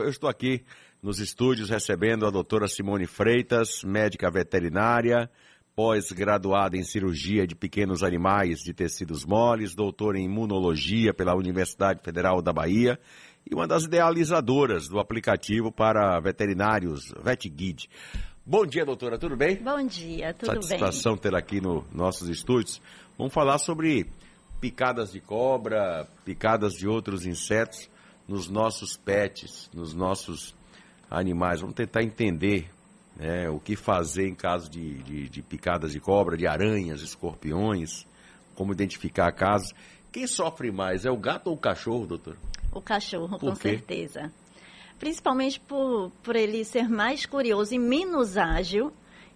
Eu estou aqui nos estúdios recebendo a doutora Simone Freitas, médica veterinária, pós-graduada em cirurgia de pequenos animais de tecidos moles, doutora em imunologia pela Universidade Federal da Bahia e uma das idealizadoras do aplicativo para veterinários VetGuide. Bom dia, doutora, tudo bem? Bom dia, tudo Satisfação bem. Satisfação ter aqui nos nossos estúdios. Vamos falar sobre picadas de cobra, picadas de outros insetos nos nossos pets, nos nossos animais. Vamos tentar entender né, o que fazer em caso de, de, de, picadas de cobra, de aranhas, escorpiões, como identificar casos. Quem sofre mais, é o gato ou o cachorro, doutor? O cachorro, por com quê? certeza. Principalmente por, por ele ser mais curioso e menos ágil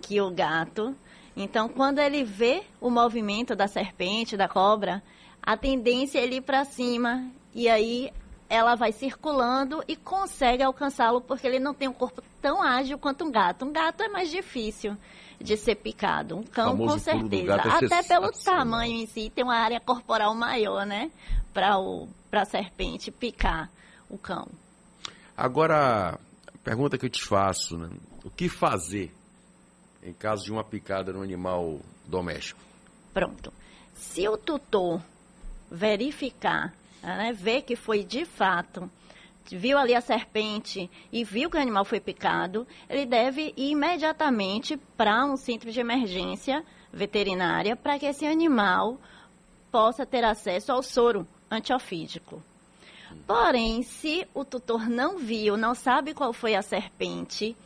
que o gato. Então, quando ele vê o movimento da serpente, da cobra, a tendência é ele ir para cima e aí ela vai circulando e consegue alcançá-lo porque ele não tem um corpo tão ágil quanto um gato. Um gato é mais difícil de ser picado. Um cão, com certeza. É Até pelo tamanho em si, tem uma área corporal maior, né? Para a serpente picar o cão. Agora, a pergunta que eu te faço, né? O que fazer em caso de uma picada no animal doméstico? Pronto. Se o tutor verificar né, ver que foi de fato, viu ali a serpente e viu que o animal foi picado, ele deve ir imediatamente para um centro de emergência veterinária para que esse animal possa ter acesso ao soro antiofídico. Porém, se o tutor não viu, não sabe qual foi a serpente,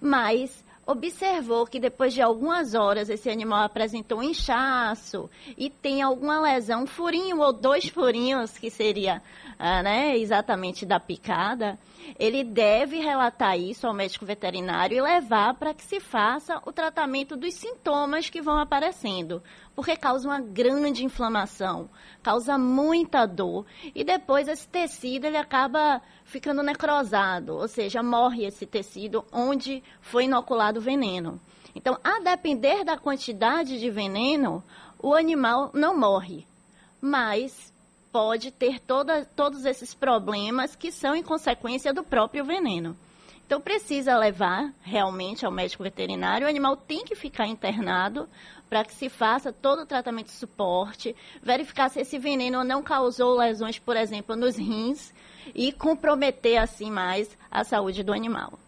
mas observou que depois de algumas horas esse animal apresentou um inchaço e tem alguma lesão, um furinho ou dois furinhos, que seria ah, né, exatamente da picada, ele deve relatar isso ao médico veterinário e levar para que se faça o tratamento dos sintomas que vão aparecendo, porque causa uma grande inflamação, causa muita dor e depois esse tecido ele acaba ficando necrosado, ou seja, morre esse tecido onde foi inoculado o veneno. Então, a depender da quantidade de veneno, o animal não morre, mas pode ter toda, todos esses problemas que são em consequência do próprio veneno. Então, precisa levar realmente ao médico veterinário. O animal tem que ficar internado para que se faça todo o tratamento de suporte, verificar se esse veneno não causou lesões, por exemplo, nos rins e comprometer assim mais a saúde do animal.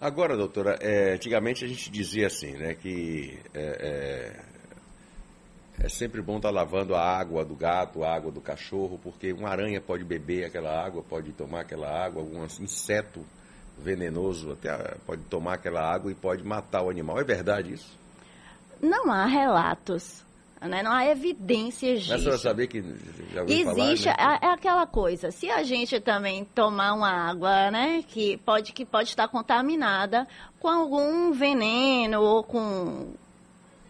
Agora, doutora, é, antigamente a gente dizia assim, né, que é, é é sempre bom estar tá lavando a água do gato, a água do cachorro, porque uma aranha pode beber aquela água, pode tomar aquela água, algum inseto venenoso até pode tomar aquela água e pode matar o animal. É verdade isso? Não há relatos. Né? Não há evidências disso. Mas você saber que já Existe, falar, né? é, é aquela coisa. Se a gente também tomar uma água, né, que pode, que pode estar contaminada com algum veneno ou com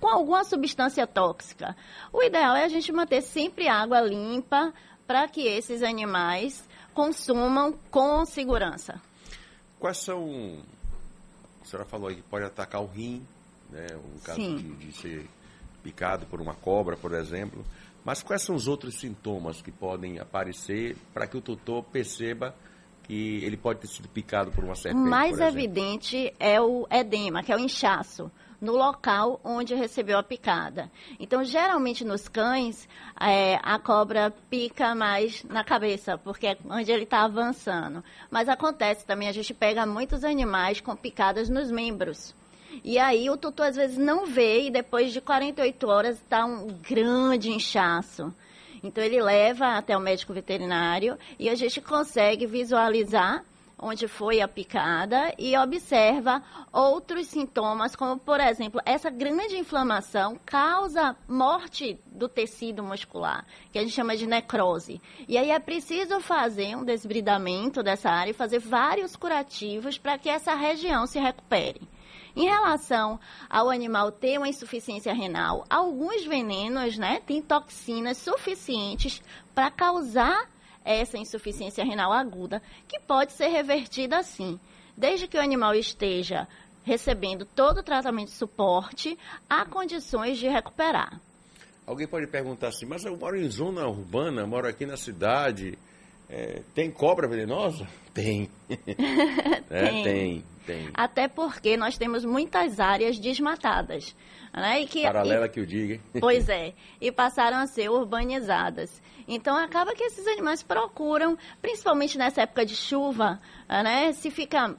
com alguma substância tóxica. O ideal é a gente manter sempre água limpa para que esses animais consumam com segurança. Quais são. A senhora falou aí que pode atacar o rim, né? Um caso de, de, ser picado por uma cobra, por exemplo. Mas quais são os outros sintomas que podem aparecer para que o tutor perceba que ele pode ter sido picado por uma serpente? O mais evidente é o edema, que é o inchaço no local onde recebeu a picada. Então, geralmente nos cães, é, a cobra pica mais na cabeça, porque é onde ele está avançando. Mas acontece também, a gente pega muitos animais com picadas nos membros. E aí o tutor às vezes não vê e depois de 48 horas está um grande inchaço. Então ele leva até o médico veterinário e a gente consegue visualizar onde foi a picada e observa outros sintomas, como, por exemplo, essa grande inflamação causa morte do tecido muscular, que a gente chama de necrose. E aí é preciso fazer um desbridamento dessa área e fazer vários curativos para que essa região se recupere. Em relação ao animal ter uma insuficiência renal, alguns venenos, né, têm toxinas suficientes para causar essa insuficiência renal aguda, que pode ser revertida assim, desde que o animal esteja recebendo todo o tratamento de suporte, há condições de recuperar. Alguém pode perguntar assim, mas eu moro em zona urbana, moro aqui na cidade, É, tem cobra venenosa? Tem. é, Tem. tem, tem. Até porque nós temos muitas áreas desmatadas. Né? E que, Paralela e- que eu diga, hein? Pois é, e passaram a ser urbanizadas. Então acaba que esses animais procuram, principalmente nessa época de chuva, né? Se fica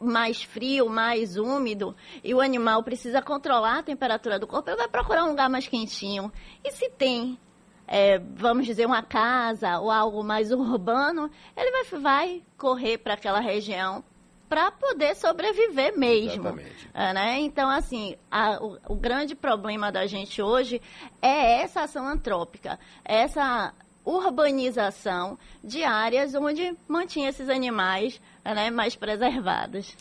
mais frio, mais úmido, e o animal precisa controlar a temperatura do corpo, ele vai procurar um lugar mais quentinho. E se tem, é, vamos dizer, uma casa ou algo mais urbano, ele vai, vai correr para aquela região para poder sobreviver mesmo. Exatamente. É, né? Então, assim, a- o, o grande problema da gente hoje é essa ação antrópica, essa urbanização de áreas onde mantinha esses animais né, mais preservados.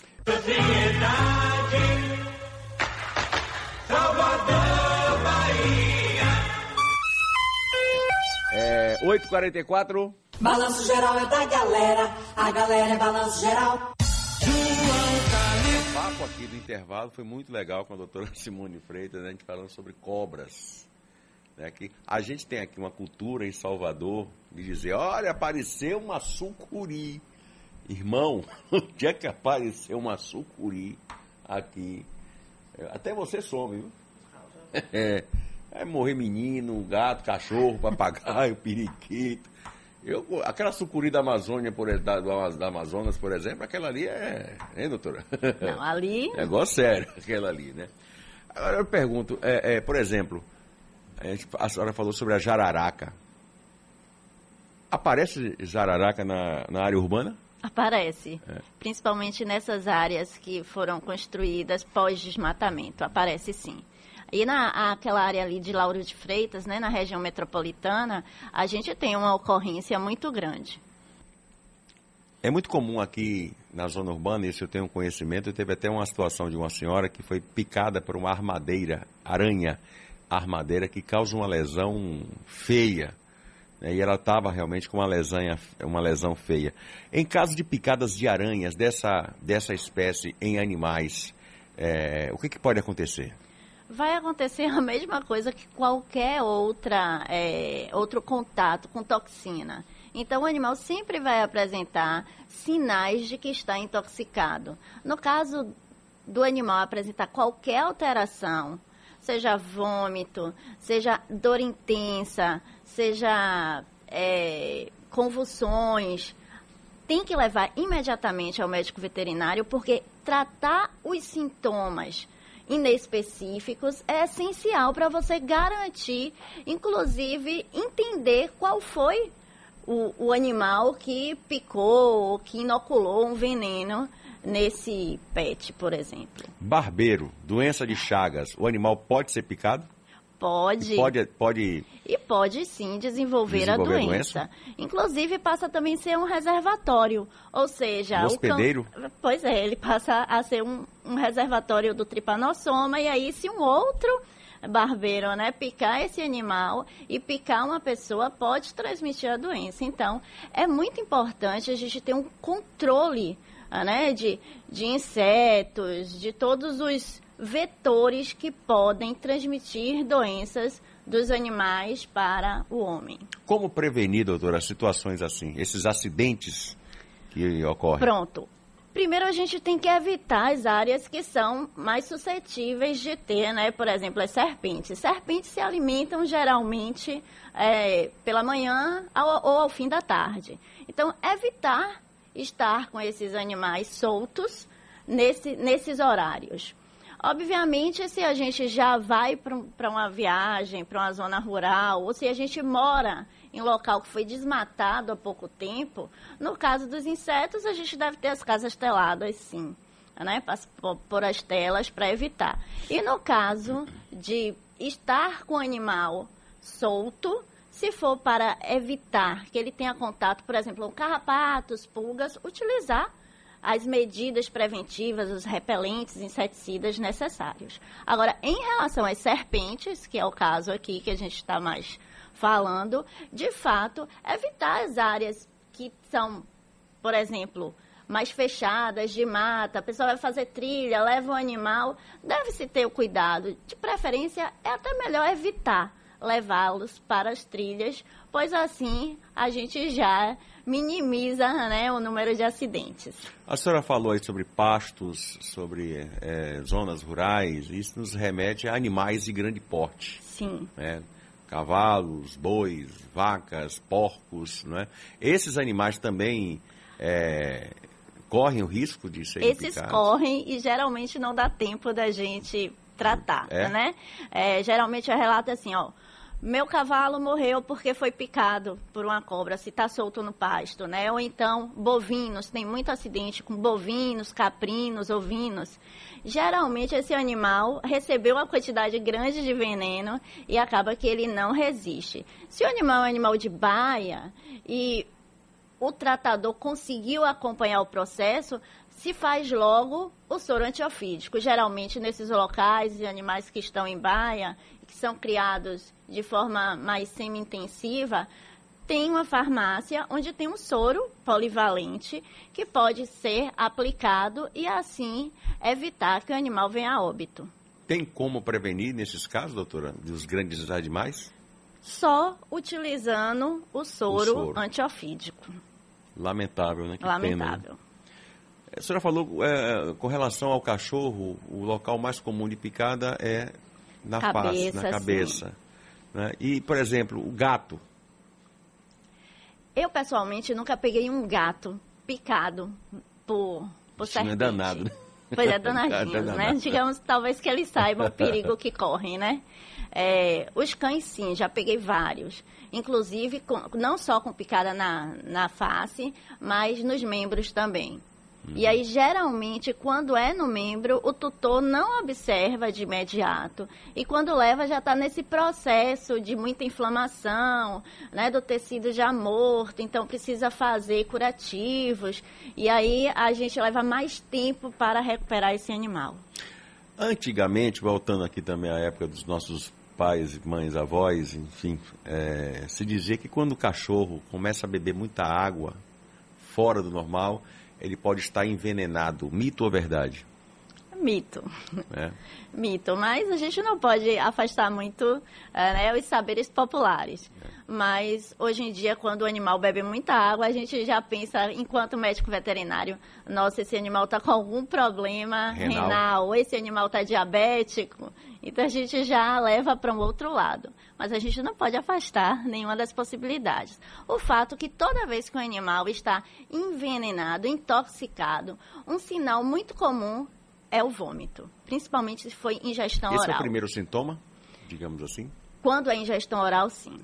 É, 8h44. Balanço geral é da galera, a galera é balanço geral. O papo aqui do intervalo foi muito legal com a doutora Simone Freitas, né, a gente falando sobre cobras. Né, que a gente tem aqui uma cultura em Salvador de dizer, olha, apareceu uma sucuri. Irmão, onde é que apareceu uma sucuri aqui? Até você some, viu? É, é morrer menino, gato, cachorro, papagaio, periquito. Eu, aquela sucuri da Amazônia, por, da, da Amazonas, por exemplo, aquela ali é. Hein, doutora? Não, ali Negócio sério, aquela ali, né? Agora eu pergunto, é, é, por exemplo, a, gente- a senhora falou sobre a jararaca. Aparece jararaca na, na área urbana? aparece, É. principalmente nessas áreas que foram construídas pós-desmatamento, aparece sim. E na aquela área ali de Lauro de Freitas, né, na região metropolitana, a gente tem uma ocorrência muito grande. É muito comum aqui na zona urbana, isso eu tenho conhecimento, teve até uma situação de uma senhora que foi picada por uma armadeira, aranha armadeira, que causa uma lesão feia. né? E ela estava realmente com uma lesão, uma lesão feia. Em caso de picadas de aranhas dessa, dessa espécie em animais, é, o que, que pode acontecer? Vai acontecer a mesma coisa que qualquer outra, é, outro contato com toxina. Então, o animal sempre vai apresentar sinais de que está intoxicado. No caso do animal apresentar qualquer alteração, seja vômito, seja dor intensa, seja é, convulsões, tem que levar imediatamente ao médico veterinário, porque tratar os sintomas inespecíficos é essencial para você garantir, inclusive entender qual foi o, o animal que picou ou que inoculou um veneno nesse pet, por exemplo. Barbeiro, doença de Chagas, o animal pode ser picado? Pode. Pode, pode E pode sim desenvolver, Desenvolver a a doença. Inclusive passa também a ser um reservatório, ou seja, Um hospedeiro? Pois é, ele passa a ser um, um reservatório do tripanossoma e aí se um outro barbeiro, né, picar esse animal e picar uma pessoa pode transmitir a doença. Então, é muito importante a gente ter um controle, né, de, de insetos, de todos os vetores que podem transmitir doenças dos animais para o homem. Como prevenir, doutora, situações assim, esses acidentes que ocorrem? Pronto. Primeiro a gente tem que evitar as áreas que são mais suscetíveis de ter, né? Por exemplo, as serpentes. Serpentes se alimentam geralmente é, pela manhã ao- ou ao fim da tarde. Então, evitar estar com esses animais soltos nesse- nesses horários. Obviamente, se a gente já vai para uma viagem, para uma zona rural, ou se a gente mora em local que foi desmatado há pouco tempo, no caso dos insetos, a gente deve ter as casas teladas, sim. Né? Por as telas para evitar. E no caso de estar com o animal solto, se for para evitar que ele tenha contato, por exemplo, com carrapatos, pulgas, utilizar as medidas preventivas, os repelentes, inseticidas necessários. Agora, em relação às serpentes, que é o caso aqui que a gente está mais falando, de fato, evitar as áreas que são, por exemplo, mais fechadas, de mata, a pessoa vai fazer trilha, leva o animal, deve-se ter o cuidado. De preferência, é até melhor evitar levá-los para as trilhas, pois assim a gente já minimiza né, o número de acidentes. A senhora falou aí sobre pastos, sobre é, zonas rurais, isso nos remete a animais de grande porte. Sim. Né? Cavalos, bois, vacas, porcos, né? Esses animais também é, correm o risco de serem Esses picados? correm e geralmente não dá tempo da gente tratar, É? né? É, geralmente o relato é assim, ó. Meu cavalo morreu porque foi picado por uma cobra, se está solto no pasto, né? Ou então, bovinos, tem muito acidente com bovinos, caprinos, ovinos. Geralmente esse animal recebeu uma quantidade grande de veneno e acaba que ele não resiste. Se o animal é um animal de baia e o tratador conseguiu acompanhar o processo, se faz logo o soro antiofídico. Geralmente, nesses locais de animais que estão em baia, que são criados de forma mais semi-intensiva, tem uma farmácia onde tem um soro polivalente que pode ser aplicado e assim evitar que o animal venha a óbito. Tem como prevenir nesses casos, doutora, dos grandes animais? Só utilizando o soro, soro. antiofídico. Lamentável, né? Que Pena, Lamentável. né? A senhora falou é, com relação ao cachorro, o local mais comum de picada é na face, Cabeça, na cabeça. né? E, por exemplo, o gato. Eu, pessoalmente, nunca peguei um gato picado por, por é serpente. danado, né? Pois é, Gato é danadinhos, né? Digamos, talvez que eles saibam o perigo que correm, né? É, os cães, sim, já peguei vários. Inclusive, com- não só com picada na, na face, mas nos membros também. E aí, geralmente, quando é no membro, o tutor não observa de imediato. E quando leva, já está nesse processo de muita inflamação, né, do tecido já morto. Então, precisa fazer curativos. E aí, a gente leva mais tempo para recuperar esse animal. Antigamente, voltando aqui também à época dos nossos pais, mães, avós, enfim, é, se dizia que quando o cachorro começa a beber muita água fora do normal, ele pode estar envenenado. Mito ou verdade? Mito. né? Mito, mas a gente não pode afastar muito eh, né, os saberes populares. Mas hoje em dia, quando o animal bebe muita água, a gente já pensa, enquanto médico veterinário, nossa, esse animal está com algum problema Renal. renal, ou esse animal está diabético. Então a gente já leva para um outro lado. Mas a gente não pode afastar nenhuma das possibilidades. O fato que toda vez que o animal está envenenado, intoxicado, um sinal muito comum é o vômito, principalmente se foi ingestão Esse oral. é o primeiro sintoma, digamos assim, Quando é ingestão oral, sim,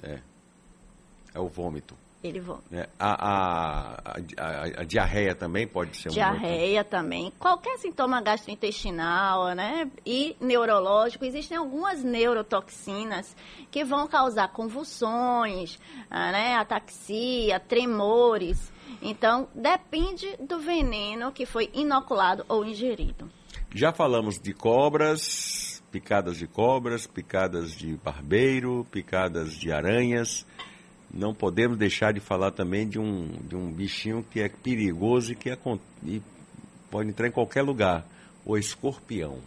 é o vômito. ele vomita. né? A, a, a, a- diarreia também pode ser um. Diarreia também, qualquer sintoma gastrointestinal, né? E neurológico, existem algumas neurotoxinas que vão causar convulsões, ah, né? Ataxia, tremores. Então, depende do veneno que foi inoculado ou ingerido. Já falamos de cobras, picadas de cobras, picadas de barbeiro, picadas de aranhas. Não podemos deixar de falar também de um, de um bichinho que é perigoso e que é e pode entrar em qualquer lugar, o escorpião.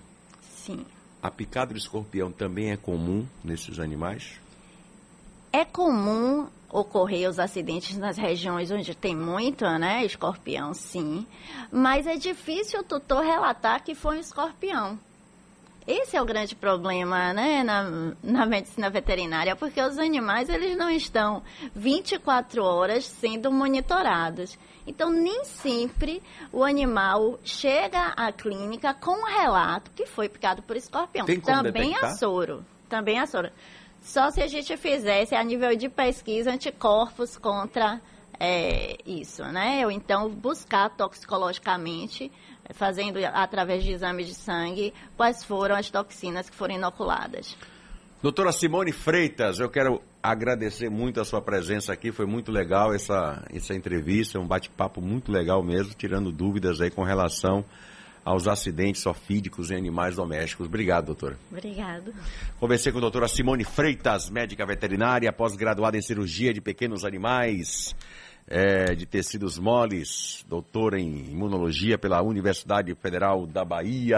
Sim. A picada do escorpião também é comum nesses animais? É comum ocorrer os acidentes nas regiões onde tem muito, né, escorpião, sim. Mas é difícil o tutor relatar que foi um escorpião. Esse é o grande problema, né, na, na medicina veterinária, porque os animais, eles não estão 24 horas sendo monitorados. Então, nem sempre o animal chega à clínica com um relato que foi picado por escorpião. Também detectar? a soro. Também a soro. Só se a gente fizesse a nível de pesquisa anticorpos contra é, isso, né? Ou então buscar toxicologicamente, fazendo através de exames de sangue, quais foram as toxinas que foram inoculadas. Doutora Simone Freitas, eu quero agradecer muito a sua presença aqui, foi muito legal essa, essa entrevista, um bate-papo muito legal mesmo, tirando dúvidas aí com relação aos acidentes ofídicos em animais domésticos. Obrigado, doutora. Obrigado. Conversei com a doutora Simone Freitas, médica veterinária, pós-graduada em cirurgia de pequenos animais, é, de tecidos moles, doutora em imunologia pela Universidade Federal da Bahia.